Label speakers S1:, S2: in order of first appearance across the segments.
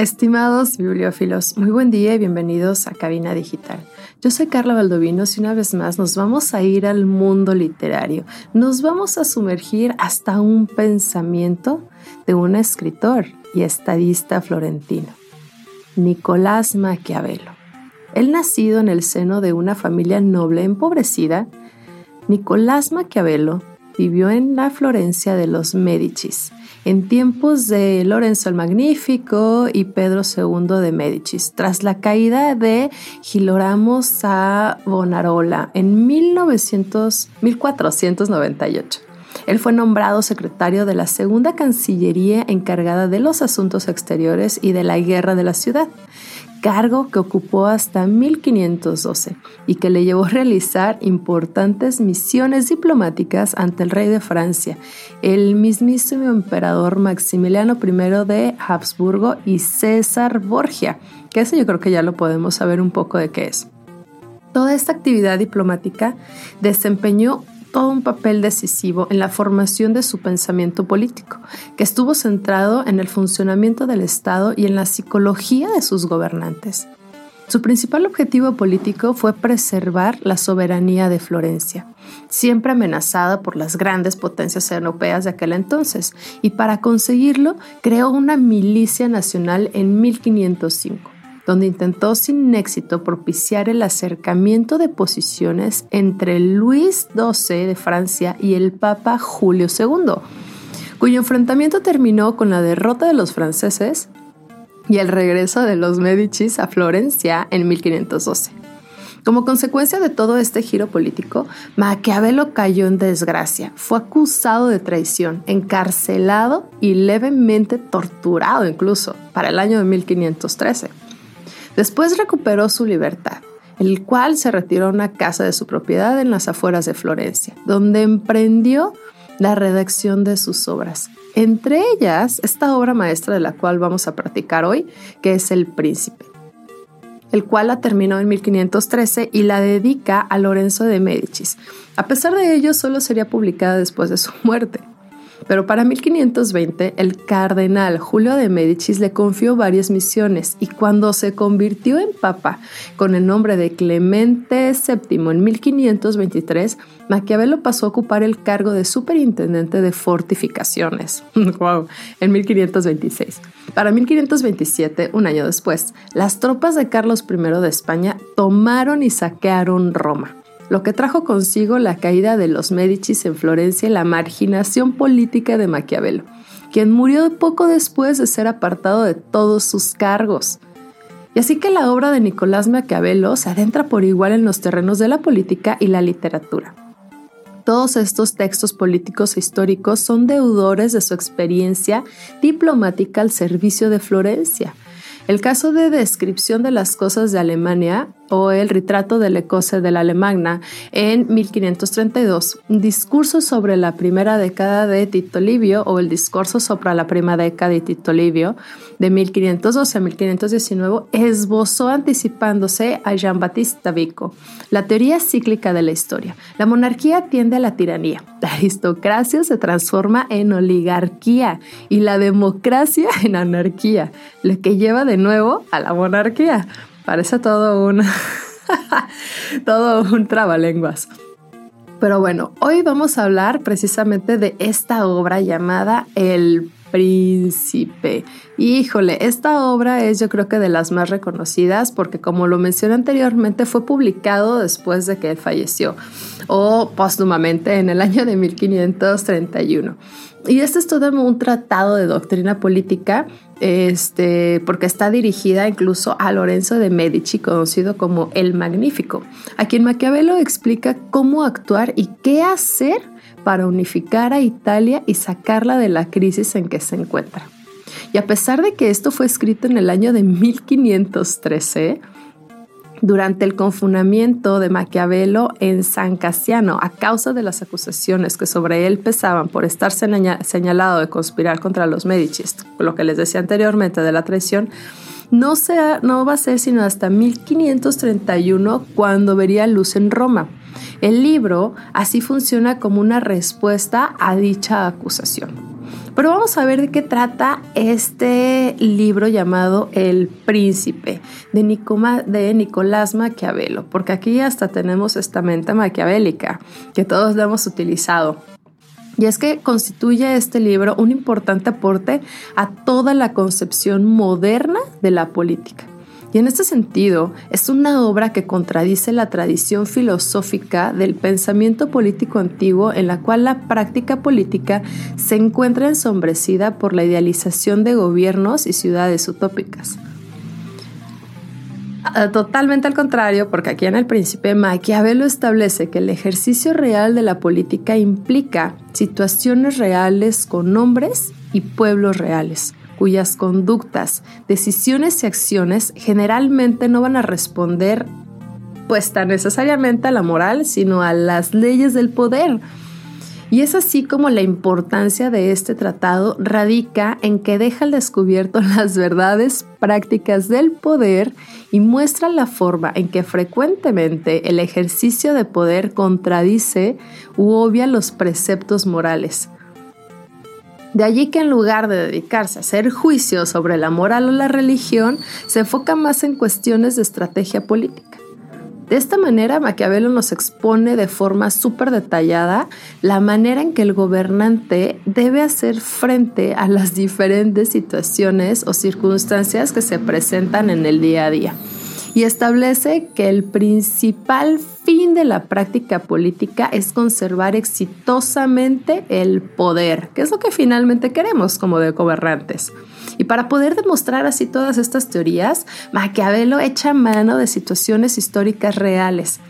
S1: Estimados bibliófilos, muy buen día y bienvenidos a Cabina Digital. Yo soy Carla Valdovinos y una vez más nos vamos a ir al mundo literario. Nos vamos a sumergir hasta un pensamiento de un escritor y estadista florentino, Nicolás Maquiavelo. Él nacido en el seno de una familia noble empobrecida, Nicolás Maquiavelo vivió en la Florencia de los Médicis, en tiempos de Lorenzo el Magnífico y Pedro II de Médicis, tras la caída de Giloramo a Bonarola en 1900, 1498. Él fue nombrado secretario de la Segunda Cancillería encargada de los asuntos exteriores y de la guerra de la ciudad cargo que ocupó hasta 1512 y que le llevó a realizar importantes misiones diplomáticas ante el rey de Francia, el mismísimo emperador Maximiliano I de Habsburgo y César Borgia, que ese yo creo que ya lo podemos saber un poco de qué es. Toda esta actividad diplomática desempeñó todo un papel decisivo en la formación de su pensamiento político, que estuvo centrado en el funcionamiento del Estado y en la psicología de sus gobernantes. Su principal objetivo político fue preservar la soberanía de Florencia, siempre amenazada por las grandes potencias europeas de aquel entonces, y para conseguirlo creó una milicia nacional en 1505 donde intentó sin éxito propiciar el acercamiento de posiciones entre Luis XII de Francia y el Papa Julio II, cuyo enfrentamiento terminó con la derrota de los franceses y el regreso de los Medicis a Florencia en 1512. Como consecuencia de todo este giro político, Maquiavelo cayó en desgracia, fue acusado de traición, encarcelado y levemente torturado incluso para el año de 1513. Después recuperó su libertad, el cual se retiró a una casa de su propiedad en las afueras de Florencia, donde emprendió la redacción de sus obras. Entre ellas, esta obra maestra de la cual vamos a practicar hoy, que es El Príncipe, el cual la terminó en 1513 y la dedica a Lorenzo de Médicis. A pesar de ello, solo sería publicada después de su muerte. Pero para 1520 el cardenal Julio de Médicis le confió varias misiones y cuando se convirtió en papa con el nombre de Clemente VII en 1523, Maquiavelo pasó a ocupar el cargo de superintendente de fortificaciones. wow, en 1526. Para 1527, un año después, las tropas de Carlos I de España tomaron y saquearon Roma lo que trajo consigo la caída de los Médicis en Florencia y la marginación política de Maquiavelo, quien murió poco después de ser apartado de todos sus cargos. Y así que la obra de Nicolás Maquiavelo se adentra por igual en los terrenos de la política y la literatura. Todos estos textos políticos e históricos son deudores de su experiencia diplomática al servicio de Florencia, el caso de descripción de las cosas de Alemania o el retrato del Ecose de la Alemagna en 1532, un discurso sobre la primera década de Tito Livio o el discurso sobre la primera década de Tito Livio de 1512 a 1519 esbozó anticipándose a Jean-Baptiste Vico la teoría cíclica de la historia. La monarquía tiende a la tiranía, la aristocracia se transforma en oligarquía y la democracia en anarquía, lo que lleva de nuevo a la monarquía. Parece todo un, todo un trabalenguas. Pero bueno, hoy vamos a hablar precisamente de esta obra llamada El Príncipe. Híjole, esta obra es yo creo que de las más reconocidas porque como lo mencioné anteriormente fue publicado después de que él falleció o póstumamente en el año de 1531. Y este es todo un tratado de doctrina política, este, porque está dirigida incluso a Lorenzo de Medici, conocido como el Magnífico, a quien Maquiavelo explica cómo actuar y qué hacer para unificar a Italia y sacarla de la crisis en que se encuentra. Y a pesar de que esto fue escrito en el año de 1513, durante el confinamiento de Maquiavelo en San Casiano, a causa de las acusaciones que sobre él pesaban por estar señalado de conspirar contra los Medicis, lo que les decía anteriormente de la traición, no, no va a ser sino hasta 1531 cuando vería luz en Roma. El libro así funciona como una respuesta a dicha acusación. Pero vamos a ver de qué trata este libro llamado El Príncipe de, de Nicolás Maquiavelo, porque aquí hasta tenemos esta mente maquiavélica que todos hemos utilizado. Y es que constituye este libro un importante aporte a toda la concepción moderna de la política. Y en este sentido, es una obra que contradice la tradición filosófica del pensamiento político antiguo en la cual la práctica política se encuentra ensombrecida por la idealización de gobiernos y ciudades utópicas. Ah, totalmente al contrario, porque aquí en el Príncipe Maquiavelo establece que el ejercicio real de la política implica situaciones reales con hombres y pueblos reales, cuyas conductas, decisiones y acciones generalmente no van a responder pues tan necesariamente a la moral, sino a las leyes del poder. Y es así como la importancia de este tratado radica en que deja al descubierto las verdades prácticas del poder y muestra la forma en que frecuentemente el ejercicio de poder contradice u obvia los preceptos morales de allí que en lugar de dedicarse a hacer juicios sobre la moral o la religión, se enfoca más en cuestiones de estrategia política. De esta manera, Maquiavelo nos expone de forma súper detallada la manera en que el gobernante debe hacer frente a las diferentes situaciones o circunstancias que se presentan en el día a día y establece que el principal fin de la práctica política es conservar exitosamente el poder, que es lo que finalmente queremos como de gobernantes. Y para poder demostrar así todas estas teorías, Maquiavelo echa mano de situaciones históricas reales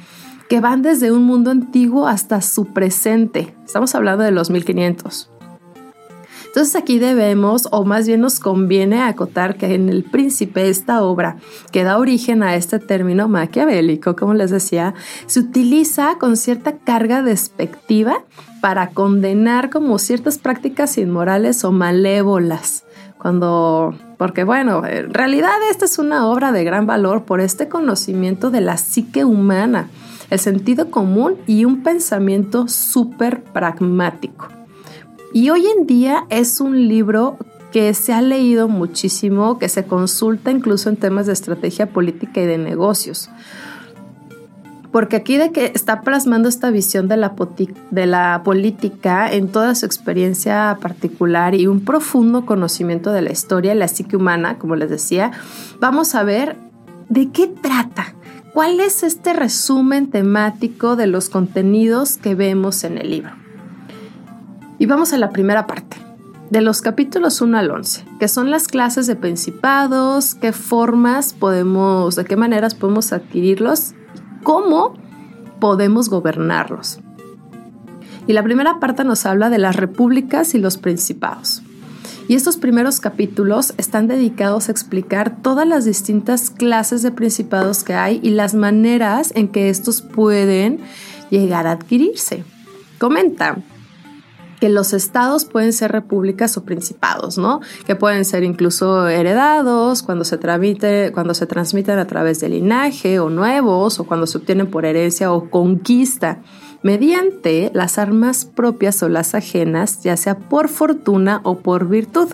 S1: que van desde un mundo antiguo hasta su presente. Estamos hablando de los 1500. Entonces aquí debemos, o más bien nos conviene acotar que en El Príncipe, esta obra que da origen a este término maquiavélico, como les decía, se utiliza con cierta carga despectiva para condenar como ciertas prácticas inmorales o malévolas. Cuando, porque bueno, en realidad esta es una obra de gran valor por este conocimiento de la psique humana, el sentido común y un pensamiento súper pragmático. Y hoy en día es un libro que se ha leído muchísimo, que se consulta incluso en temas de estrategia política y de negocios. Porque aquí de que está plasmando esta visión de la, de la política en toda su experiencia particular y un profundo conocimiento de la historia y la psique humana, como les decía, vamos a ver de qué trata. ¿Cuál es este resumen temático de los contenidos que vemos en el libro? Y vamos a la primera parte, de los capítulos 1 al 11, que son las clases de principados, qué formas podemos, de qué maneras podemos adquirirlos, cómo podemos gobernarlos. Y la primera parte nos habla de las repúblicas y los principados. Y estos primeros capítulos están dedicados a explicar todas las distintas clases de principados que hay y las maneras en que estos pueden llegar a adquirirse. Comenta, que los estados pueden ser repúblicas o principados, ¿no? Que pueden ser incluso heredados cuando se, tramite, cuando se transmiten a través del linaje o nuevos o cuando se obtienen por herencia o conquista mediante las armas propias o las ajenas, ya sea por fortuna o por virtud.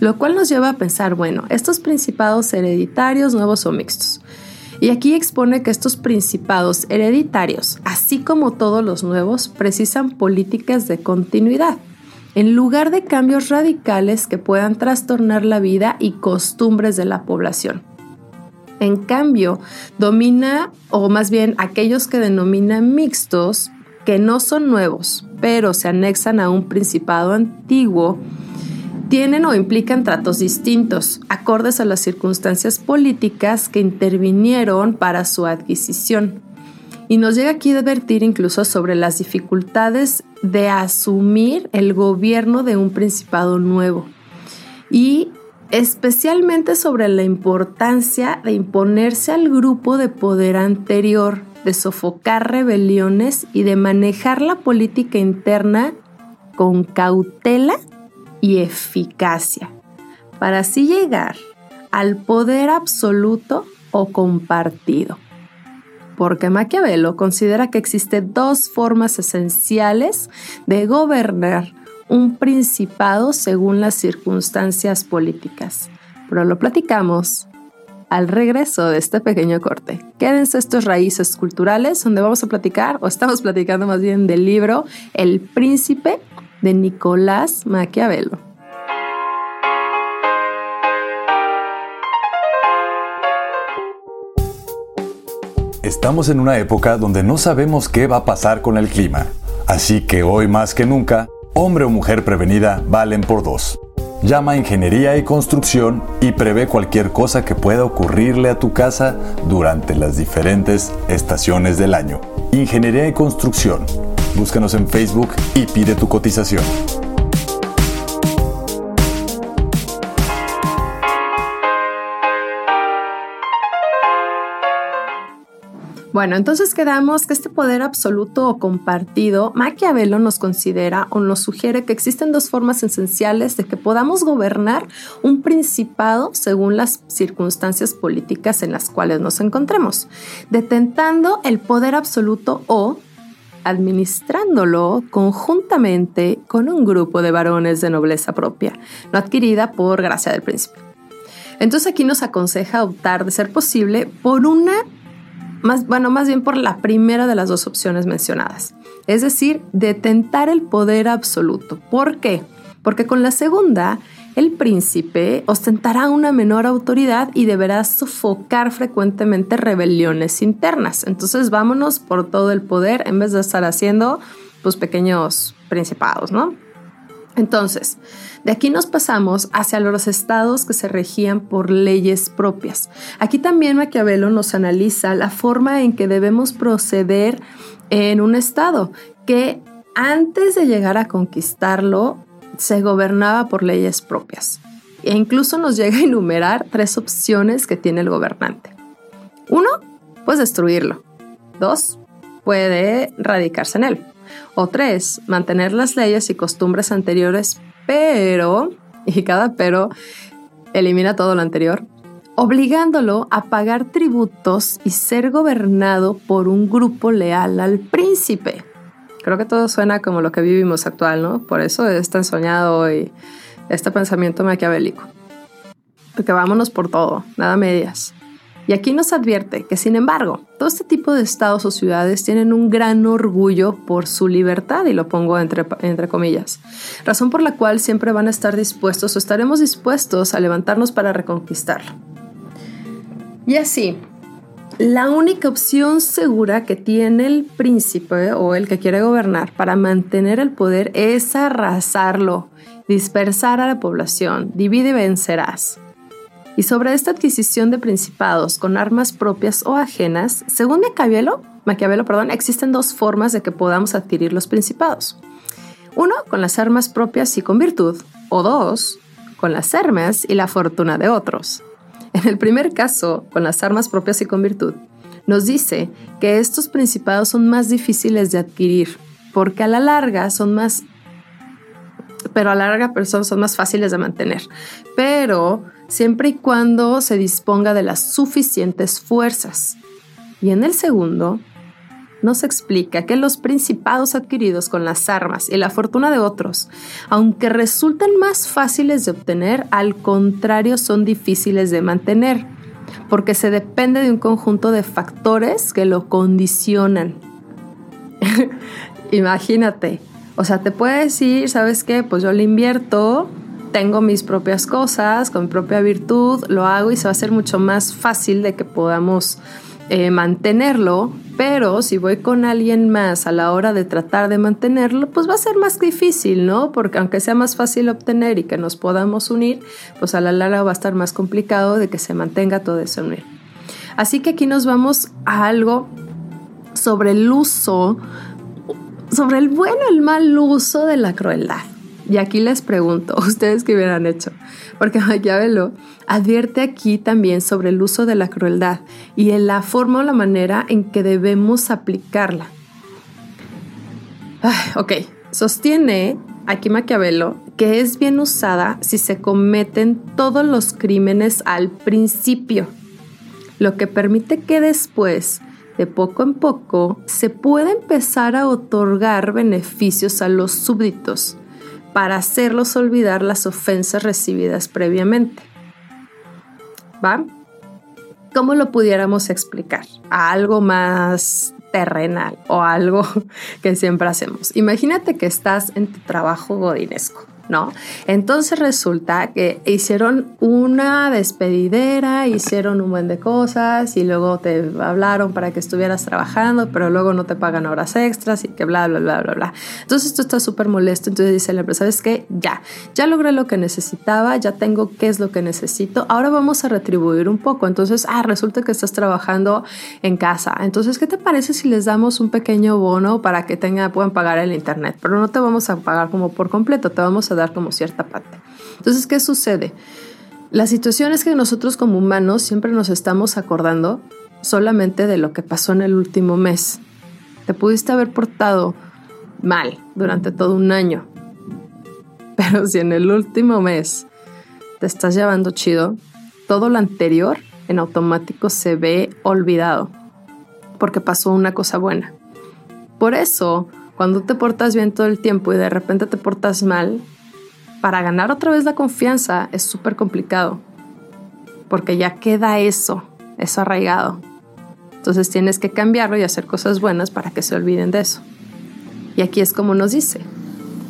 S1: Lo cual nos lleva a pensar, bueno, estos principados hereditarios, nuevos o mixtos, y aquí expone que estos principados hereditarios, así como todos los nuevos, precisan políticas de continuidad. en lugar de cambios radicales que puedan trastornar la vida y costumbres de la población. En cambio, domina, o más bien aquellos que denominan mixtos, que no son nuevos, pero se anexan a un principado antiguo, tienen o implican tratos distintos, acordes a las circunstancias políticas que intervinieron para su adquisición. Y nos llega aquí a advertir incluso sobre las dificultades de asumir el gobierno de un principado nuevo. Y especialmente sobre la importancia de imponerse al grupo de poder anterior, de sofocar rebeliones y de manejar la política interna con cautela y eficacia, para así llegar al poder absoluto o compartido. Porque Maquiavelo considera que existen dos formas esenciales de gobernar un principado según las circunstancias políticas. Pero lo platicamos al regreso de este pequeño corte. Quédense estos raíces culturales donde vamos a platicar, o estamos platicando más bien del libro El Príncipe de Nicolás Maquiavelo.
S2: Estamos en una época donde no sabemos qué va a pasar con el clima, así que hoy más que nunca, hombre o mujer prevenida valen por dos. Llama a Ingeniería y Construcción y prevé cualquier cosa que pueda ocurrirle a tu casa durante las diferentes estaciones del año. Ingeniería y Construcción. Búscanos en Facebook y pide tu cotización.
S1: Bueno, entonces quedamos que este poder absoluto o compartido, Maquiavelo nos considera o nos sugiere que existen dos formas esenciales de que podamos gobernar un principado según las circunstancias políticas en las cuales nos encontremos, detentando el poder absoluto o administrándolo conjuntamente con un grupo de varones de nobleza propia, no adquirida por gracia del príncipe. Entonces aquí nos aconseja optar, de ser posible, por una más, bueno, más bien por la primera de las dos opciones mencionadas, es decir, detentar el poder absoluto. ¿Por qué? Porque con la segunda, el príncipe ostentará una menor autoridad y deberá sofocar frecuentemente rebeliones internas. Entonces vámonos por todo el poder en vez de estar haciendo pues pequeños principados, ¿no? Entonces, de aquí nos pasamos hacia los estados que se regían por leyes propias. Aquí también Maquiavelo nos analiza la forma en que debemos proceder en un estado que antes de llegar a conquistarlo se gobernaba por leyes propias. E incluso nos llega a enumerar tres opciones que tiene el gobernante. Uno, pues destruirlo. Dos, puede radicarse en él. O tres, mantener las leyes y costumbres anteriores, pero, y cada pero elimina todo lo anterior, obligándolo a pagar tributos y ser gobernado por un grupo leal al príncipe. Creo que todo suena como lo que vivimos actual, ¿no? Por eso es tan soñado y este pensamiento maquiavélico. Porque vámonos por todo, nada medias. Y aquí nos advierte que, sin embargo, todo este tipo de estados o ciudades tienen un gran orgullo por su libertad, y lo pongo entre, entre comillas, razón por la cual siempre van a estar dispuestos o estaremos dispuestos a levantarnos para reconquistarlo. Y así, la única opción segura que tiene el príncipe o el que quiere gobernar para mantener el poder es arrasarlo, dispersar a la población, divide y vencerás. Y sobre esta adquisición de principados con armas propias o ajenas, según Maquiavelo, Maquiavelo perdón, existen dos formas de que podamos adquirir los principados. Uno, con las armas propias y con virtud, o dos, con las armas y la fortuna de otros. En el primer caso, con las armas propias y con virtud, nos dice que estos principados son más difíciles de adquirir, porque a la larga son más pero a la larga son, son más fáciles de mantener. Pero siempre y cuando se disponga de las suficientes fuerzas. Y en el segundo, nos explica que los principados adquiridos con las armas y la fortuna de otros, aunque resultan más fáciles de obtener, al contrario son difíciles de mantener, porque se depende de un conjunto de factores que lo condicionan. Imagínate, O sea, te puede decir, ¿sabes qué? Pues yo le invierto, tengo mis propias cosas, con mi propia virtud, lo hago y se va a hacer mucho más fácil de que podamos eh, mantenerlo, pero si voy con alguien más a la hora de tratar de mantenerlo, pues va a ser más difícil, ¿no? Porque aunque sea más fácil obtener y que nos podamos unir, pues a la larga va a estar más complicado de que se mantenga todo eso unir. Así que aquí nos vamos a algo sobre el uso, sobre el bueno y el mal uso de la crueldad. Y aquí les pregunto, ¿ustedes qué hubieran hecho? Porque Maquiavelo advierte aquí también sobre el uso de la crueldad y en la forma o la manera en que debemos aplicarla. ok, sostiene aquí Maquiavelo que es bien usada si se cometen todos los crímenes al principio, lo que permite que después de poco en poco se pueda empezar a otorgar beneficios a los súbditos para hacerlos olvidar las ofensas recibidas previamente. ¿Va? ¿Cómo lo pudiéramos explicar? A algo más terrenal o algo que siempre hacemos. Imagínate que estás en tu trabajo godinesco ¿no? Entonces resulta que hicieron una despedidera, hicieron un buen de cosas y luego te hablaron para que estuvieras trabajando, pero luego no te pagan horas extras y que bla, bla, bla, bla, bla. Entonces esto está súper molesto, entonces dice la empresa, ¿sabes qué? Ya, ya logré lo que necesitaba, ya tengo qué es lo que necesito, ahora vamos a retribuir un poco. Entonces, ah, resulta que estás trabajando en casa. Entonces, ¿qué te parece si les damos un pequeño bono para que tenga, puedan pagar el internet? Pero no te vamos a pagar como por completo, te vamos a dar como cierta parte. Entonces, ¿qué sucede? La situación es que nosotros como humanos siempre nos estamos acordando solamente de lo que pasó en el último mes. Te pudiste haber portado mal durante todo un año, pero si en el último mes te estás llevando chido, todo lo anterior en automático se ve olvidado porque pasó una cosa buena. Por eso, cuando te portas bien todo el tiempo y de repente te portas mal, para ganar otra vez la confianza es súper complicado, porque ya queda eso, eso arraigado. Entonces tienes que cambiarlo y hacer cosas buenas para que se olviden de eso. Y aquí es como nos dice,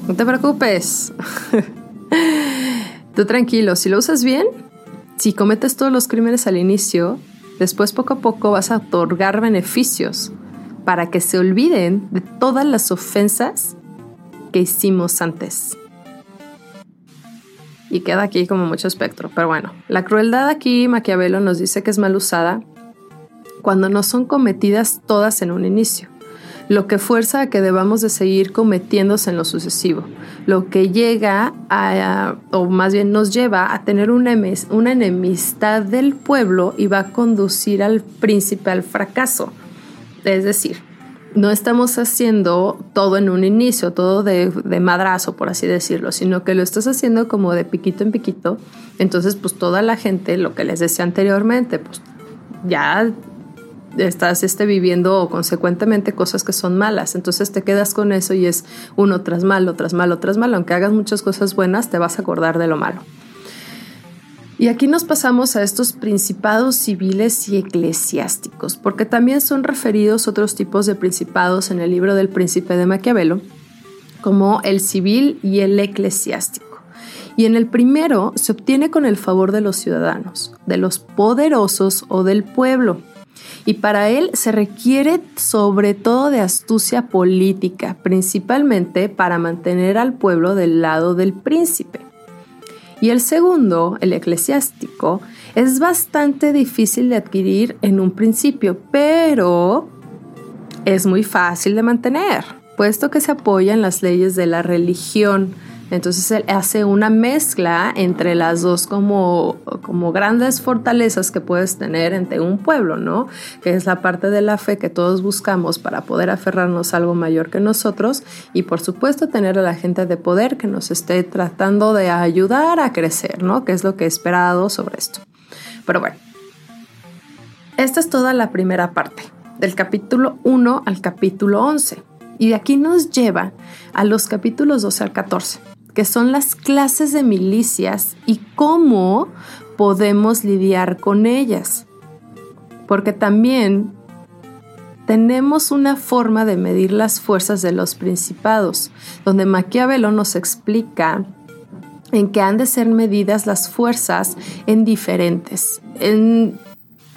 S1: no te preocupes, tú tranquilo, si lo usas bien, si cometes todos los crímenes al inicio, después poco a poco vas a otorgar beneficios para que se olviden de todas las ofensas que hicimos antes y queda aquí como mucho espectro. Pero bueno, la crueldad aquí Maquiavelo nos dice que es mal usada cuando no son cometidas todas en un inicio, lo que fuerza a que debamos de seguir cometiéndose en lo sucesivo, lo que llega a, o más bien nos lleva a tener una, una enemistad del pueblo y va a conducir al príncipe al fracaso. Es decir, no estamos haciendo todo en un inicio, todo de, madrazo, por así decirlo, sino que lo estás haciendo como de piquito en piquito. Entonces, pues toda la gente, lo que les decía anteriormente, pues ya estás este, viviendo consecuentemente cosas que son malas. Entonces te quedas con eso y es uno tras malo, tras malo, tras malo. Aunque hagas muchas cosas buenas, te vas a acordar de lo malo. Y aquí nos pasamos a estos principados civiles y eclesiásticos, porque también son referidos otros tipos de principados en el libro del príncipe de Maquiavelo, como el civil y el eclesiástico. Y en el primero se obtiene con el favor de los ciudadanos, de los poderosos o del pueblo. Y para él se requiere sobre todo de astucia política, principalmente para mantener al pueblo del lado del príncipe. Y el segundo, el eclesiástico, es bastante difícil de adquirir en un principio, pero es muy fácil de mantener, puesto que se apoya en las leyes de la religión entonces él hace una mezcla entre las dos como, como grandes fortalezas que puedes tener entre un pueblo, ¿no? Que es la parte de la fe que todos buscamos para poder aferrarnos a algo mayor que nosotros y por supuesto tener a la gente de poder que nos esté tratando de ayudar a crecer, ¿no? Que es lo que he esperado sobre esto. Pero bueno, esta es toda la primera parte, del capítulo 1 al capítulo 11. Y de aquí nos lleva a los capítulos 12 al 14 que son las clases de milicias y cómo podemos lidiar con ellas. Porque también tenemos una forma de medir las fuerzas de los principados, donde Maquiavelo nos explica en que han de ser medidas las fuerzas en diferentes, en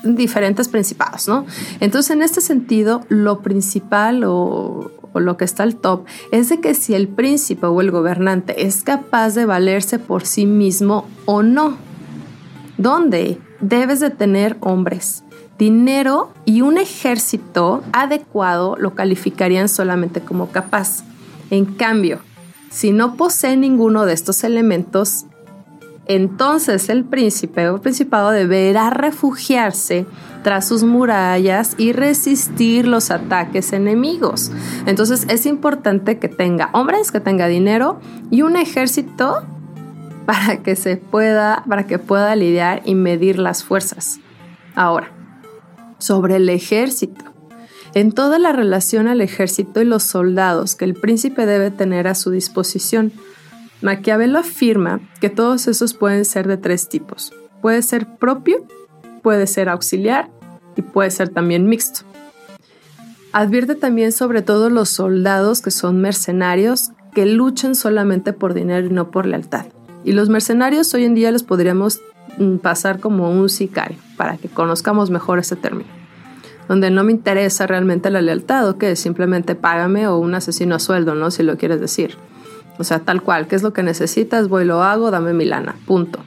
S1: diferentes principados, ¿no? Entonces, en este sentido, lo principal o, lo que está al top es de que si el príncipe o el gobernante es capaz de valerse por sí mismo o no. ¿Dónde? Debes de tener hombres, dinero y un ejército adecuado lo calificarían solamente como capaz. En cambio, si no posee ninguno de estos elementos, entonces el príncipe o principado deberá refugiarse tras sus murallas y resistir los ataques enemigos. Entonces es importante que tenga hombres, que tenga dinero y un ejército para que se pueda, para que pueda lidiar y medir las fuerzas. Ahora, sobre el ejército. En toda la relación al ejército y los soldados que el príncipe debe tener a su disposición, Maquiavelo afirma que todos esos pueden ser de tres tipos. Puede ser propio, puede ser auxiliar y puede ser también mixto. Advierte también sobre todo los soldados que son mercenarios que luchan solamente por dinero y no por lealtad. Y los mercenarios hoy en día los podríamos mm, pasar como un sicario, para que conozcamos mejor ese término. Donde no me interesa realmente la lealtad, o que simplemente págame o un asesino a sueldo, ¿no? Si lo quieres decir. O sea, tal cual, ¿qué es lo que necesitas? Voy, lo hago, dame mi lana, punto.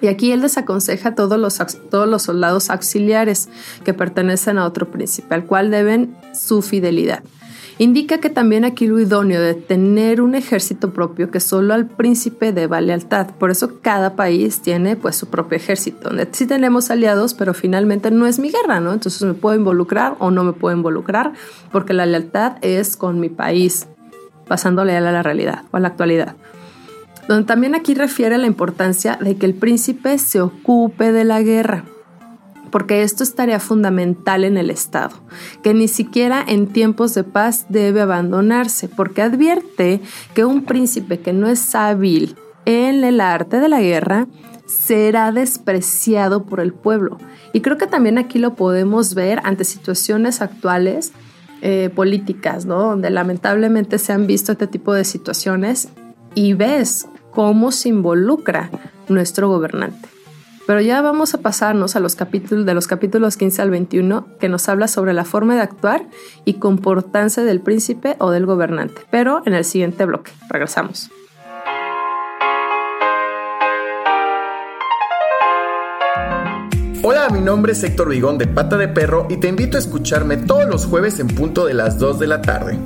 S1: Y aquí él desaconseja a todos los, todos los soldados auxiliares que pertenecen a otro príncipe, al cual deben su fidelidad. Indica que también aquí lo idóneo de tener un ejército propio que solo al príncipe deba lealtad. Por eso cada país tiene pues su propio ejército, sí tenemos aliados, pero finalmente no es mi guerra, ¿no? Entonces me puedo involucrar o no me puedo involucrar, porque la lealtad es con mi país, pasándole a la realidad o a la actualidad. Donde también aquí refiere la importancia de que el príncipe se ocupe de la guerra, porque esto es tarea fundamental en el Estado, que ni siquiera en tiempos de paz debe abandonarse, porque advierte que un príncipe que no es hábil en el arte de la guerra será despreciado por el pueblo. Y creo que también aquí lo podemos ver ante situaciones actuales eh, políticas, ¿no? Donde lamentablemente se han visto este tipo de situaciones y ves cómo se involucra nuestro gobernante. Pero ya vamos a pasarnos a los capítulos de los capítulos 15 al 21 que nos habla sobre la forma de actuar y comportarse del príncipe o del gobernante. Pero en el siguiente bloque. Regresamos.
S3: Hola, mi nombre es Héctor Vigón de Pata de Perro y te invito a escucharme todos los jueves en punto de las 2 de la tarde.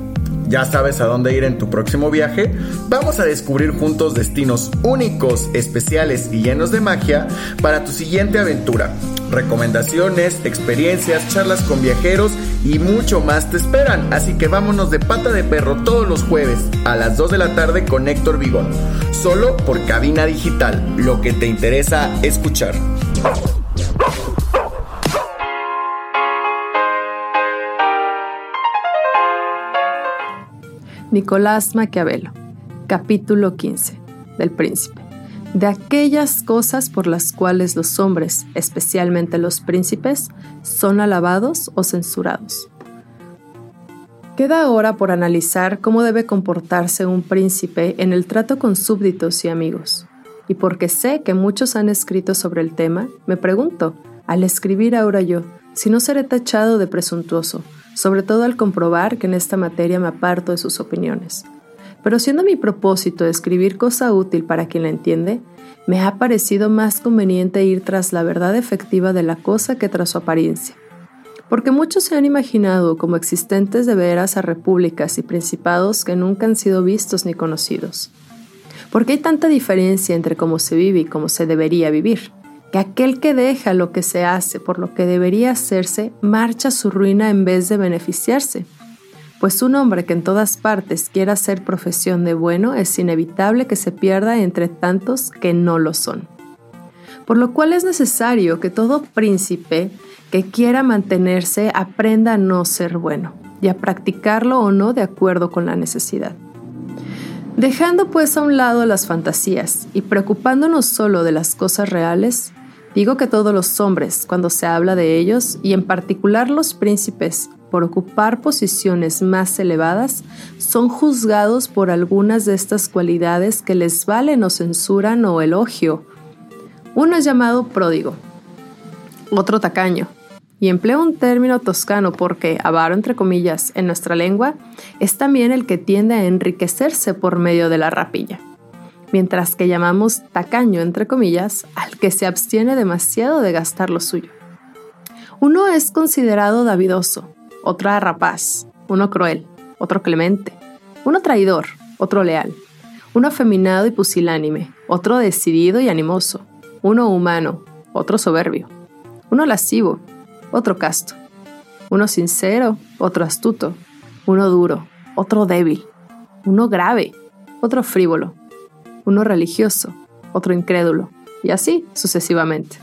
S3: ¿Ya sabes a dónde ir en tu próximo viaje? Vamos a descubrir juntos destinos únicos, especiales y llenos de magia para tu siguiente aventura. Recomendaciones, experiencias, charlas con viajeros y mucho más te esperan. Así que vámonos de pata de perro todos los jueves a las 2 de la tarde con Héctor Vigón. Solo por cabina digital, lo que te interesa escuchar.
S1: Nicolás Maquiavelo, capítulo 15 del Príncipe. De aquellas cosas por las cuales los hombres, especialmente los príncipes, son alabados o censurados. Queda ahora por analizar cómo debe comportarse un príncipe en el trato con súbditos y amigos. Y porque sé que muchos han escrito sobre el tema, me pregunto, al escribir ahora yo, si no seré tachado de presuntuoso, sobre todo al comprobar que en esta materia me aparto de sus opiniones. Pero siendo mi propósito escribir cosa útil para quien la entiende, me ha parecido más conveniente ir tras la verdad efectiva de la cosa que tras su apariencia. Porque muchos se han imaginado como existentes de veras a repúblicas y principados que nunca han sido vistos ni conocidos. Porque hay tanta diferencia entre cómo se vive y cómo se debería vivir que aquel que deja lo que se hace por lo que debería hacerse marcha su ruina en vez de beneficiarse. Pues un hombre que en todas partes quiera hacer profesión de bueno es inevitable que se pierda entre tantos que no lo son. Por lo cual es necesario que todo príncipe que quiera mantenerse aprenda a no ser bueno y a practicarlo o no de acuerdo con la necesidad. Dejando pues a un lado las fantasías y preocupándonos solo de las cosas reales, Digo que todos los hombres, cuando se habla de ellos, y en particular los príncipes, por ocupar posiciones más elevadas, son juzgados por algunas de estas cualidades que les valen o censuran o elogio. Uno es llamado pródigo, otro tacaño, y empleo un término toscano porque avaro entre comillas en nuestra lengua es también el que tiende a enriquecerse por medio de la rapilla mientras que llamamos tacaño, entre comillas, al que se abstiene demasiado de gastar lo suyo. Uno es considerado davidoso, otro rapaz, uno cruel, otro clemente, uno traidor, otro leal, uno afeminado y pusilánime, otro decidido y animoso, uno humano, otro soberbio, uno lascivo, otro casto, uno sincero, otro astuto, uno duro, otro débil, uno grave, otro frívolo, uno religioso, otro incrédulo, y así sucesivamente.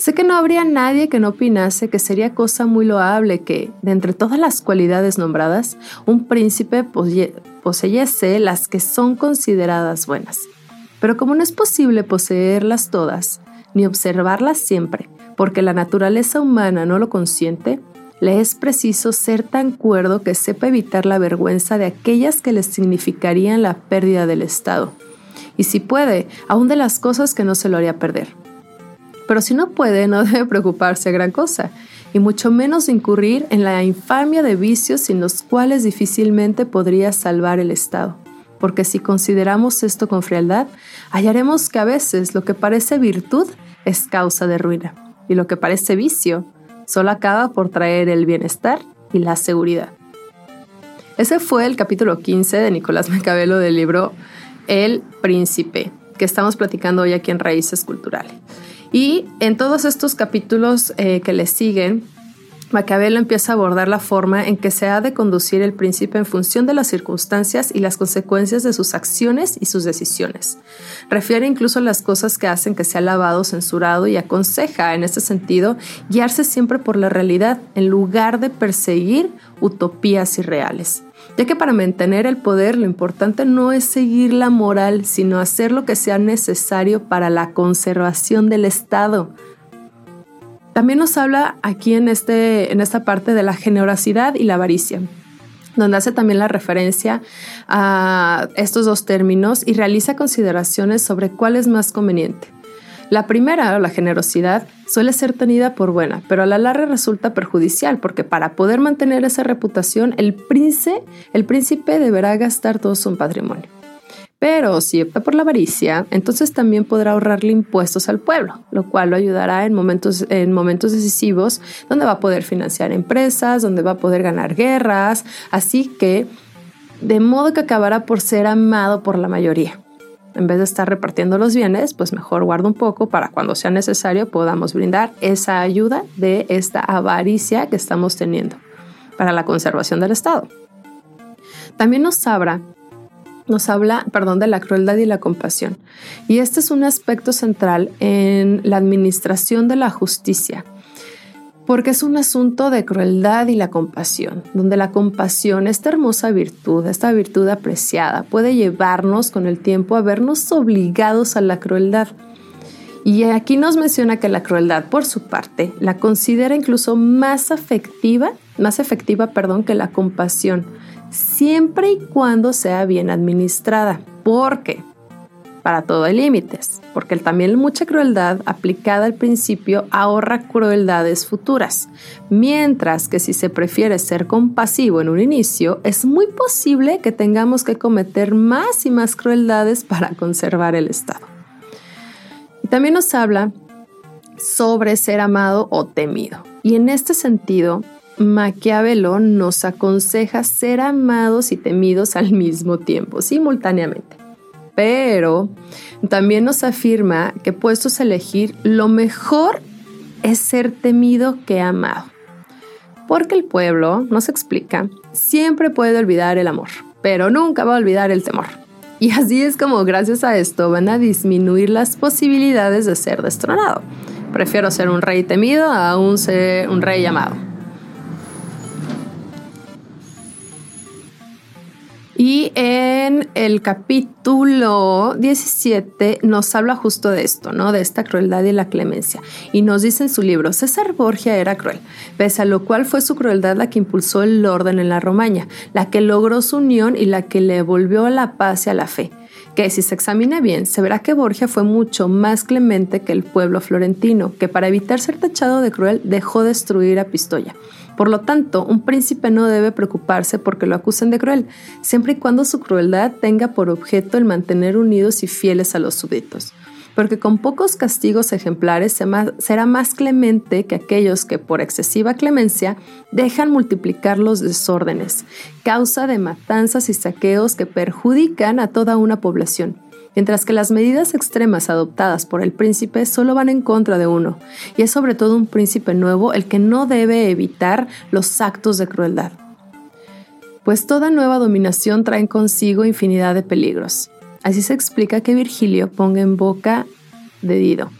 S1: Sé que no habría nadie que no opinase que sería cosa muy loable que, de entre todas las cualidades nombradas, un príncipe poseyese las que son consideradas buenas. Pero como no es posible poseerlas todas, ni observarlas siempre, porque la naturaleza humana no lo consiente, le es preciso ser tan cuerdo que sepa evitar la vergüenza de aquellas que le significarían la pérdida del Estado y si puede, aún de las cosas que no se lo haría perder. Pero si no puede, no debe preocuparse gran cosa, y mucho menos incurrir en la infamia de vicios sin los cuales difícilmente podría salvar el Estado. Porque si consideramos esto con frialdad, hallaremos que a veces lo que parece virtud es causa de ruina, y lo que parece vicio solo acaba por traer el bienestar y la seguridad. Ese fue el capítulo 15 de Nicolás Macabelo del libro el príncipe, que estamos platicando hoy aquí en Raíces Culturales. Y en todos estos capítulos eh, que le siguen, Maquiavelo empieza a abordar la forma en que se ha de conducir el príncipe en función de las circunstancias y las consecuencias de sus acciones y sus decisiones. Refiere incluso a las cosas que hacen que sea alabado, censurado y aconseja, en este sentido, guiarse siempre por la realidad en lugar de perseguir utopías irreales ya que para mantener el poder lo importante no es seguir la moral, sino hacer lo que sea necesario para la conservación del Estado. También nos habla aquí en, este, en esta parte de la generosidad y la avaricia donde hace también la referencia a estos dos términos y realiza consideraciones sobre cuál es más conveniente. La primera, la generosidad, suele ser tenida por buena, pero a la larga resulta perjudicial porque para poder mantener esa reputación, el príncipe, deberá gastar todo su patrimonio. Pero si opta por la avaricia, entonces también podrá ahorrarle impuestos al pueblo, lo cual lo ayudará en momentos decisivos donde va a poder financiar empresas, donde va a poder ganar guerras, así que de modo que acabará por ser amado por la mayoría. En vez de estar repartiendo los bienes, pues mejor guardo un poco para cuando sea necesario podamos brindar esa ayuda de esta avaricia que estamos teniendo para la conservación del Estado. También nos habla, nos habla, perdón, de la crueldad y la compasión. Y este es un aspecto central en la administración de la justicia porque es un asunto de crueldad y la compasión, donde la compasión, esta hermosa virtud, esta virtud apreciada, puede llevarnos con el tiempo a vernos obligados a la crueldad. Y aquí nos menciona que la crueldad, por su parte, la considera incluso más afectiva, más efectiva, perdón, que la compasión, siempre y cuando sea bien administrada. ¿Por qué? Para todo hay límites, porque también mucha crueldad aplicada al principio ahorra crueldades futuras, mientras que si se prefiere ser compasivo en un inicio, es muy posible que tengamos que cometer más y más crueldades para conservar el estado. Y también nos habla sobre ser amado o temido. Y en este sentido, Maquiavelo nos aconseja ser amados y temidos al mismo tiempo, simultáneamente pero también nos afirma que puestos a elegir, lo mejor es ser temido que amado. Porque el pueblo, nos explica, siempre puede olvidar el amor, pero nunca va a olvidar el temor. Y así es como gracias a esto van a disminuir las posibilidades de ser destronado. Prefiero ser un rey temido a un, ser un rey amado. Y en el capítulo 17 nos habla justo de esto, ¿no? De esta crueldad y la clemencia. Y nos dice en su libro, César Borgia era cruel, pese a lo cual fue su crueldad la que impulsó el orden en la Romaña, la que logró su unión y la que le volvió a la paz y a la fe que si se examina bien, se verá que Borgia fue mucho más clemente que el pueblo florentino, que para evitar ser tachado de cruel dejó destruir a Pistoia. Por lo tanto, un príncipe no debe preocuparse porque lo acusen de cruel, siempre y cuando su crueldad tenga por objeto el mantener unidos y fieles a los súbditos. Porque con pocos castigos ejemplares será más clemente que aquellos que por excesiva clemencia dejan multiplicar los desórdenes, causa de matanzas y saqueos que perjudican a toda una población mientras que las medidas extremas adoptadas por el príncipe solo van en contra de uno, y es sobre todo un príncipe nuevo el que no debe evitar los actos de crueldad. Pues toda nueva dominación trae consigo infinidad de peligros. Así se explica que Virgilio ponga en boca de Dido.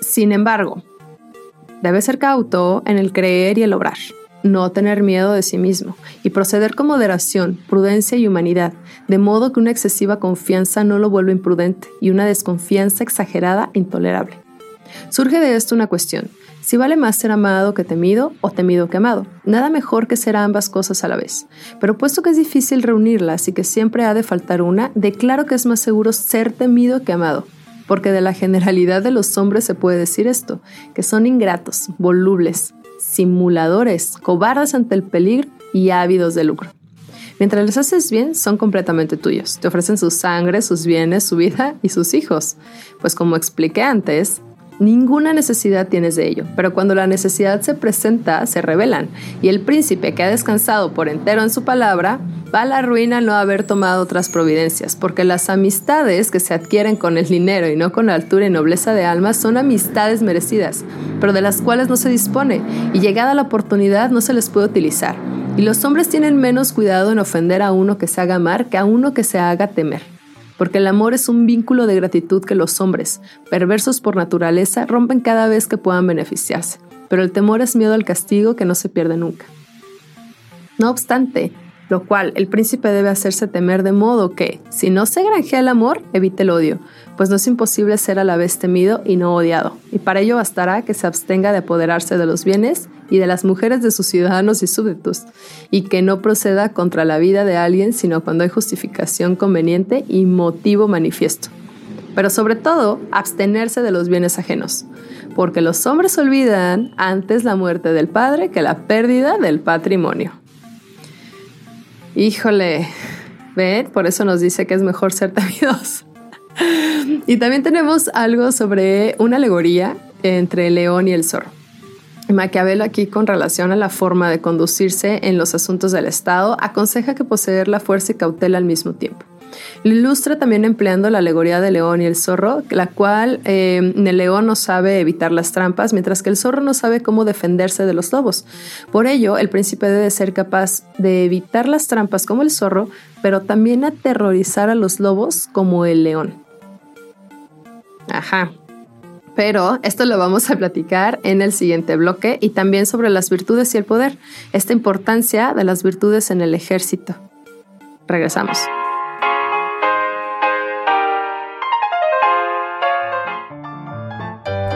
S1: Sin embargo, debe ser cauto en el creer y el obrar no tener miedo de sí mismo y proceder con moderación, prudencia y humanidad, de modo que una excesiva confianza no lo vuelva imprudente y una desconfianza exagerada intolerable. Surge de esto una cuestión, si vale más ser amado que temido o temido que amado. Nada mejor que ser ambas cosas a la vez. Pero puesto que es difícil reunirlas y que siempre ha de faltar una, declaro que es más seguro ser temido que amado. Porque de la generalidad de los hombres se puede decir esto, que son ingratos, volubles, simuladores, cobardes ante el peligro y ávidos de lucro. Mientras les haces bien, son completamente tuyos. Te ofrecen su sangre, sus bienes, su vida y sus hijos. Pues como expliqué antes, Ninguna necesidad tienes de ello, pero cuando la necesidad se presenta, se revelan, y el príncipe que ha descansado por entero en su palabra, va a la ruina no haber tomado otras providencias, porque las amistades que se adquieren con el dinero y no con altura y nobleza de alma son amistades merecidas, pero de las cuales no se dispone, y llegada la oportunidad no se les puede utilizar. Y los hombres tienen menos cuidado en ofender a uno que se haga amar que a uno que se haga temer porque el amor es un vínculo de gratitud que los hombres, perversos por naturaleza, rompen cada vez que puedan beneficiarse, pero el temor es miedo al castigo que no se pierde nunca. No obstante, lo cual el príncipe debe hacerse temer de modo que, si no se granjea el amor, evite el odio, pues no es imposible ser a la vez temido y no odiado, y para ello bastará que se abstenga de apoderarse de los bienes y de las mujeres de sus ciudadanos y súbditos, y que no proceda contra la vida de alguien sino cuando hay justificación conveniente y motivo manifiesto. Pero sobre todo, abstenerse de los bienes ajenos, porque los hombres olvidan antes la muerte del padre que la pérdida del patrimonio. Híjole, ¿ven? Por eso nos dice que es mejor ser temidos. y también tenemos algo sobre una alegoría entre el león y el zorro. Maquiavelo aquí con relación a la forma de conducirse en los asuntos del Estado aconseja que poseer la fuerza y cautela al mismo tiempo. Lo ilustra también empleando la alegoría del león y el zorro, la cual eh, el león no sabe evitar las trampas, mientras que el zorro no sabe cómo defenderse de los lobos. Por ello, el príncipe debe ser capaz de evitar las trampas como el zorro, pero también aterrorizar a los lobos como el león. Ajá, pero esto lo vamos a platicar en el siguiente bloque y también sobre las virtudes y el poder, esta importancia de las virtudes en el ejército. Regresamos.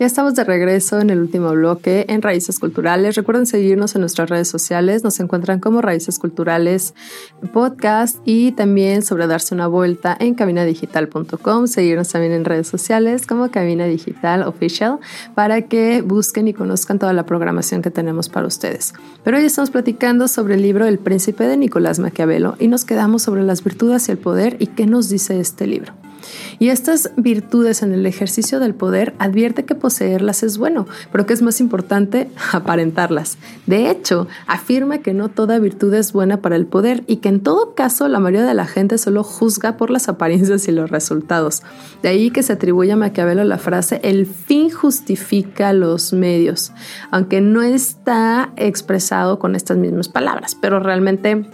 S1: Ya estamos de regreso en el último bloque en Raíces Culturales. Recuerden seguirnos en nuestras redes sociales. Nos encuentran como Raíces Culturales Podcast y también sobre darse una vuelta en cabinadigital.com. Seguirnos también en redes sociales como Cabina Digital Official para que busquen y conozcan toda la programación que tenemos para ustedes. Pero hoy estamos platicando sobre el libro El Príncipe de Nicolás Maquiavelo y nos quedamos sobre las virtudes y el poder y qué nos dice este libro. Y estas virtudes en el ejercicio del poder advierte que poseerlas es bueno, pero que es más importante aparentarlas. De hecho, afirma que no toda virtud es buena para el poder y que en todo caso la mayoría de la gente solo juzga por las apariencias y los resultados. De ahí que se atribuye a Maquiavelo la frase el fin justifica los medios, aunque no está expresado con estas mismas palabras, pero realmente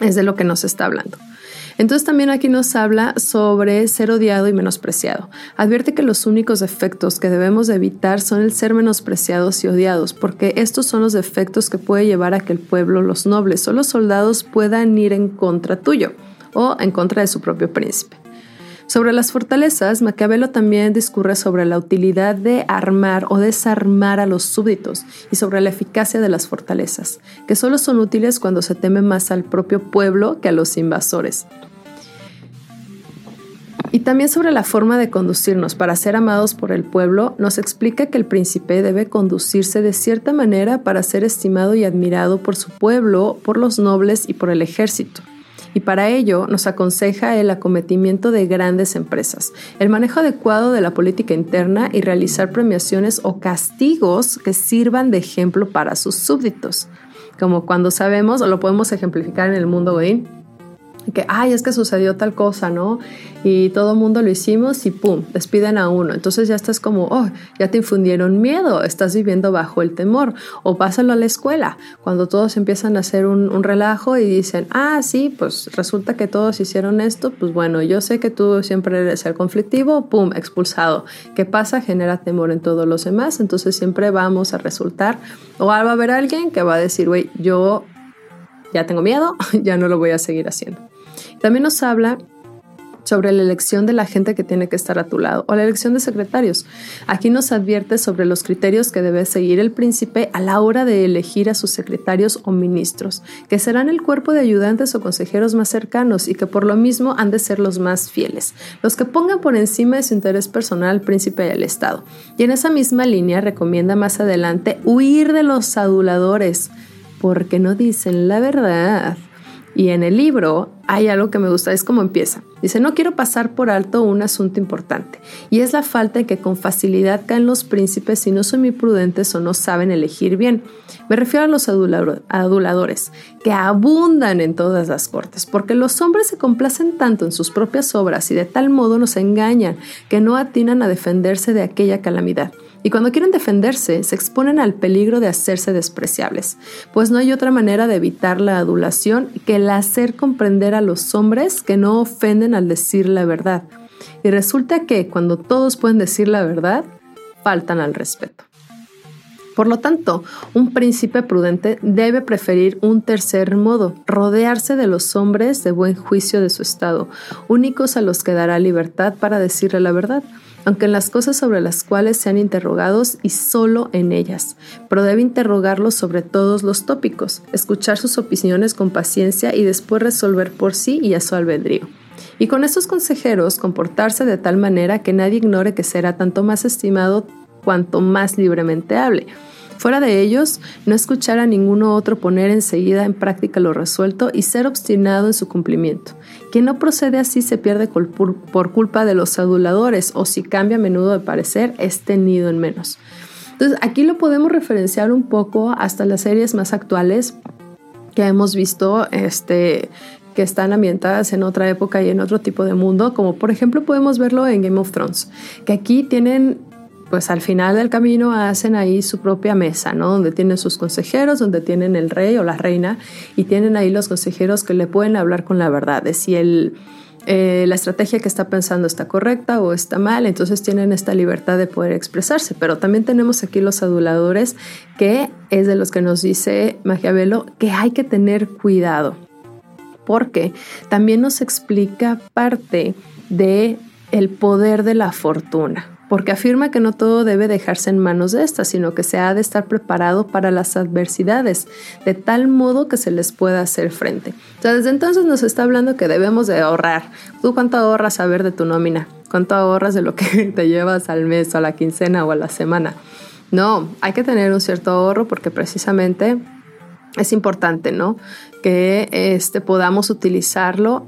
S1: es de lo que nos está hablando. Entonces también aquí nos habla sobre ser odiado y menospreciado. Advierte que los únicos defectos que debemos evitar son el ser menospreciados y odiados, porque estos son los defectos que puede llevar a que el pueblo, los nobles o los soldados puedan ir en contra tuyo o en contra de su propio príncipe. Sobre las fortalezas, Maquiavelo también discurre sobre la utilidad de armar o desarmar a los súbditos y sobre la eficacia de las fortalezas, que solo son útiles cuando se teme más al propio pueblo que a los invasores. Y también sobre la forma de conducirnos para ser amados por el pueblo, nos explica que el príncipe debe conducirse de cierta manera para ser estimado y admirado por su pueblo, por los nobles y por el ejército. Y para ello nos aconseja el acometimiento de grandes empresas, el manejo adecuado de la política interna y realizar premiaciones o castigos que sirvan de ejemplo para sus súbditos. Como cuando sabemos, o lo podemos ejemplificar en el mundo Godín, que, ay, es que sucedió tal cosa, ¿no? Y todo el mundo lo hicimos y pum, despiden a uno. Entonces ya estás como, oh, ya te infundieron miedo, estás viviendo bajo el temor. O pásalo a la escuela, cuando todos empiezan a hacer un, relajo y dicen, ah, sí, pues resulta que todos hicieron esto, pues bueno, yo sé que tú siempre eres el conflictivo, pum, expulsado. ¿Qué pasa? Genera temor en todos los demás, entonces siempre vamos a resultar, o va a haber alguien que va a decir, güey, yo ya tengo miedo, ya no lo voy a seguir haciendo. También nos habla sobre la elección de la gente que tiene que estar a tu lado o la elección de secretarios. Aquí nos advierte sobre los criterios que debe seguir el príncipe a la hora de elegir a sus secretarios o ministros, que serán el cuerpo de ayudantes o consejeros más cercanos y que por lo mismo han de ser los más fieles, los que pongan por encima de su interés personal al príncipe y al Estado. Y en esa misma línea recomienda más adelante huir de los aduladores, porque no dicen la verdad. Y en el libro hay algo que me gusta, es como empieza. Dice, no quiero pasar por alto un asunto importante, y es la falta de que con facilidad caen los príncipes si no son muy prudentes o no saben elegir bien. Me refiero a los aduladores, que abundan en todas las cortes, porque los hombres se complacen tanto en sus propias obras y de tal modo nos engañan que no atinan a defenderse de aquella calamidad y cuando quieren defenderse se exponen al peligro de hacerse despreciables, pues no hay otra manera de evitar la adulación que el hacer comprender a los hombres que no ofenden al decir la verdad. Y resulta que cuando todos pueden decir la verdad, faltan al respeto. Por lo tanto, un príncipe prudente debe preferir un tercer modo, rodearse de los hombres de buen juicio de su estado, únicos a los que dará libertad para decirle la verdad aunque en las cosas sobre las cuales sean interrogados y solo en ellas, pero debe interrogarlos sobre todos los tópicos, escuchar sus opiniones con paciencia y después resolver por sí y a su albedrío. Y con estos consejeros comportarse de tal manera que nadie ignore que será tanto más estimado cuanto más libremente hable Fuera de ellos, no escuchar a ninguno otro poner enseguida en práctica lo resuelto y ser obstinado en su cumplimiento. Quien no procede así se pierde por culpa de los aduladores o si cambia a menudo de parecer es tenido en menos. Entonces aquí lo podemos referenciar un poco hasta las series más actuales que hemos visto este, que están ambientadas en otra época y en otro tipo de mundo, como por ejemplo podemos verlo en Game of Thrones, que aquí tienen pues al final del camino hacen ahí su propia mesa, ¿no? Donde tienen sus consejeros, donde tienen el rey o la reina y tienen ahí los consejeros que le pueden hablar con la verdad, de si el, eh, la estrategia que está pensando está correcta o está mal, entonces tienen esta libertad de poder expresarse. Pero también tenemos aquí los aduladores, que es de los que nos dice Maquiavelo que hay que tener cuidado, porque también nos explica parte de el poder de la fortuna porque afirma que no todo debe dejarse en manos de estas, sino que se ha de estar preparado para las adversidades, de tal modo que se les pueda hacer frente. O sea, desde entonces nos está hablando que debemos de ahorrar. ¿Tú cuánto ahorras a ver de tu nómina? ¿Cuánto ahorras de lo que te llevas al mes, o a la quincena o a la semana? No, hay que tener un cierto ahorro porque precisamente es importante, ¿no? Que este, podamos utilizarlo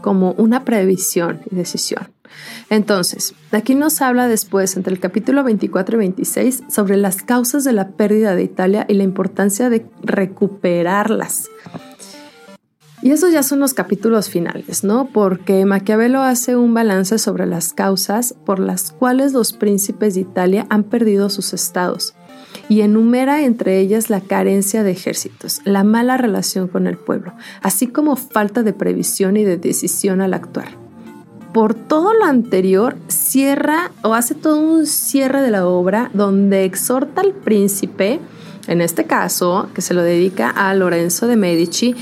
S1: como una previsión y decisión. Entonces, aquí nos habla después, entre el capítulo 24 y 26, sobre las causas de la pérdida de Italia y la importancia de recuperarlas. Y esos ya son los capítulos finales, ¿no? Porque Maquiavelo hace un balance sobre las causas por las cuales los príncipes de Italia han perdido sus estados y enumera entre ellas la carencia de ejércitos, la mala relación con el pueblo, así como falta de previsión y de decisión al actuar. Por todo lo anterior, cierra o hace todo un cierre de la obra donde exhorta al príncipe, en este caso, que se lo dedica a Lorenzo de Medici,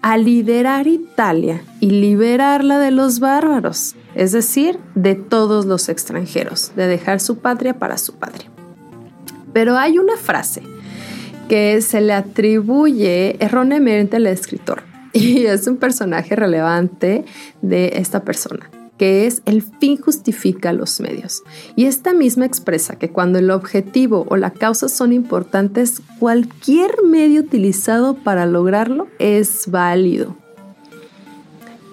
S1: a liderar Italia y liberarla de los bárbaros, es decir, de todos los extranjeros, de dejar su patria para su patria. Pero hay una frase que se le atribuye erróneamente al escritor y es un personaje relevante de esta persona que es el fin justifica los medios. Y esta misma expresa que cuando el objetivo o la causa son importantes, cualquier medio utilizado para lograrlo es válido.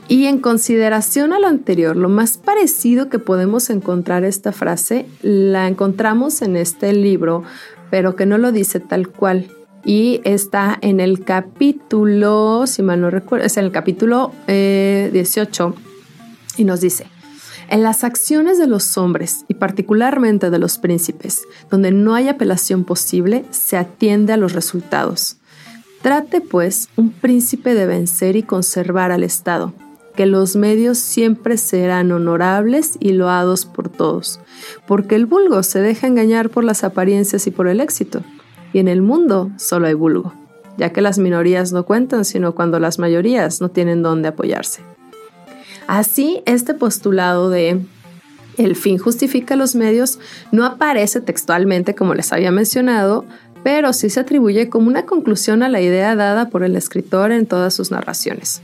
S1: Y en consideración a lo anterior, lo más parecido que podemos encontrar esta frase la encontramos en este libro, pero que no lo dice tal cual. Y está en el capítulo, si mal no recuerdo, es en el capítulo 18 eh, y nos dice, en las acciones de los hombres y particularmente de los príncipes, donde no hay apelación posible, se atiende a los resultados. Trate, pues, un príncipe de vencer y conservar al Estado, que los medios siempre serán honorables y loados por todos, porque el vulgo se deja engañar por las apariencias y por el éxito, y en el mundo solo hay vulgo, ya que las minorías no cuentan sino cuando las mayorías no tienen dónde apoyarse. Así, este postulado de el fin justifica los medios no aparece textualmente como les había mencionado, pero sí se atribuye como una conclusión a la idea dada por el escritor en todas sus narraciones.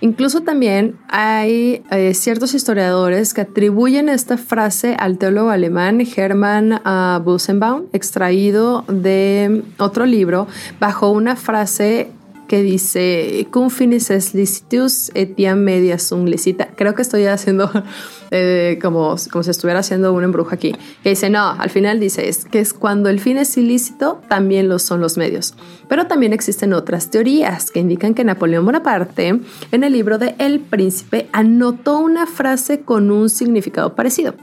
S1: Incluso también hay eh, ciertos historiadores que atribuyen esta frase al teólogo alemán Hermann uh, Busenbaum, extraído de otro libro, bajo una frase que dice cum finis es licitus etiam media sum licita. Creo que estoy haciendo eh, como, como si estuviera haciendo un embrujo aquí. Que dice, no, al final dice es que es cuando el fin es ilícito, también lo son los medios. Pero también existen otras teorías que indican que Napoleón Bonaparte, en el libro de El Príncipe, anotó una frase con un significado parecido,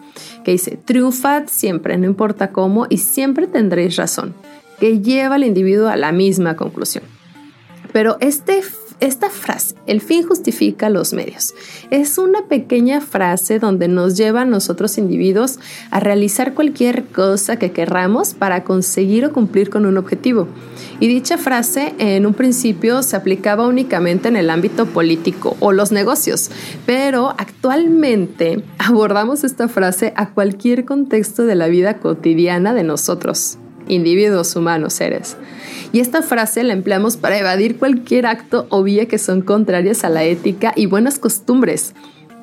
S1: que dice, triunfad siempre, no importa cómo, y siempre tendréis razón, que lleva al individuo a la misma conclusión. Pero este, esta frase, el fin justifica los medios, es una pequeña frase donde nos lleva a nosotros individuos a realizar cualquier cosa que querramos para conseguir o cumplir con un objetivo. Y dicha frase en un principio se aplicaba únicamente en el ámbito político o los negocios, pero actualmente abordamos esta frase a cualquier contexto de la vida cotidiana de nosotros, individuos humanos, seres. Y esta frase la empleamos para evadir cualquier acto o vía que son contrarias a la ética y buenas costumbres,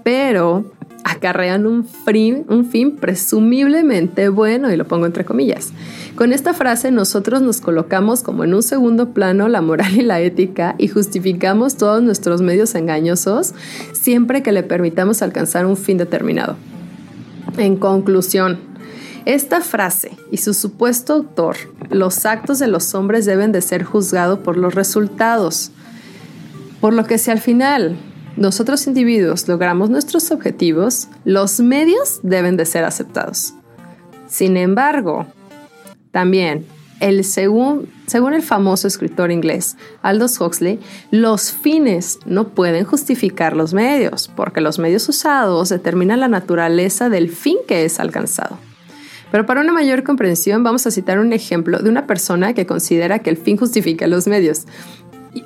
S1: pero acarrean un fin, un fin presumiblemente bueno, y lo pongo entre comillas. Con esta frase nosotros nos colocamos como en un segundo plano la moral y la ética y justificamos todos nuestros medios engañosos siempre que le permitamos alcanzar un fin determinado. En conclusión, esta frase y su supuesto autor, los actos de los hombres deben de ser juzgados por los resultados. Por lo que si al final nosotros individuos logramos nuestros objetivos, los medios deben de ser aceptados. Sin embargo, también, el según, según el famoso escritor inglés Aldous Huxley, los fines no pueden justificar los medios, porque los medios usados determinan la naturaleza del fin que es alcanzado. Pero para una mayor comprensión vamos a citar un ejemplo de una persona que considera que el fin justifica los medios.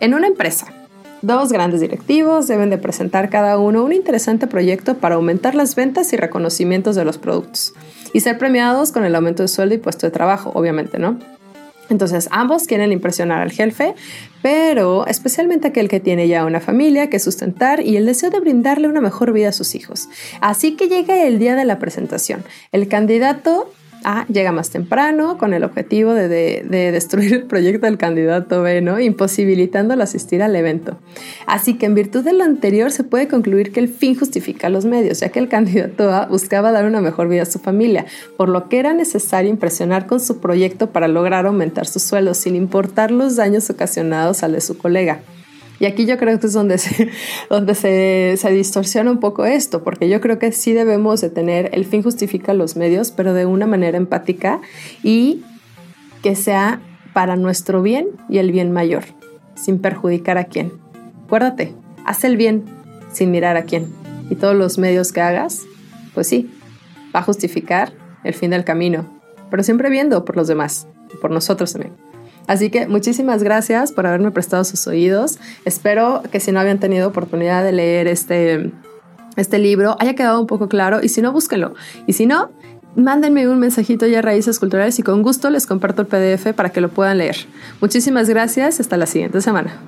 S1: En una empresa, Dos grandes directivos deben de presentar cada uno un interesante proyecto para aumentar las ventas y reconocimientos de los productos y ser premiados con el aumento de sueldo y puesto de trabajo, obviamente, ¿no? Entonces, ambos quieren impresionar al jefe, pero especialmente aquel que tiene ya una familia que sustentar y el deseo de brindarle una mejor vida a sus hijos. Así que llega el día de la presentación. El candidato a llega más temprano con el objetivo de, destruir el proyecto del candidato B, ¿no? imposibilitándolo asistir al evento. Así que en virtud de lo anterior se puede concluir que el fin justifica los medios, ya que el candidato A buscaba dar una mejor vida a su familia, por lo que era necesario impresionar con su proyecto para lograr aumentar su sueldo sin importar los daños ocasionados al de su colega. Y aquí yo creo que es donde se, donde se, se, distorsiona un poco esto, porque yo creo que sí debemos de tener el fin justifica los medios, pero de una manera empática y que sea para nuestro bien y el bien mayor, sin perjudicar a quién. Acuérdate, haz el bien sin mirar a quién. Y todos los medios que hagas, pues sí, va a justificar el fin del camino, pero siempre viendo por los demás, por nosotros también. Así que muchísimas gracias por haberme prestado sus oídos. Espero que si no habían tenido oportunidad de leer este, este libro haya quedado un poco claro y si no, búsquenlo. Y si no, mándenme un mensajito ya a Raíces Culturales y con gusto les comparto el PDF para que lo puedan leer. Muchísimas gracias. Hasta la siguiente semana.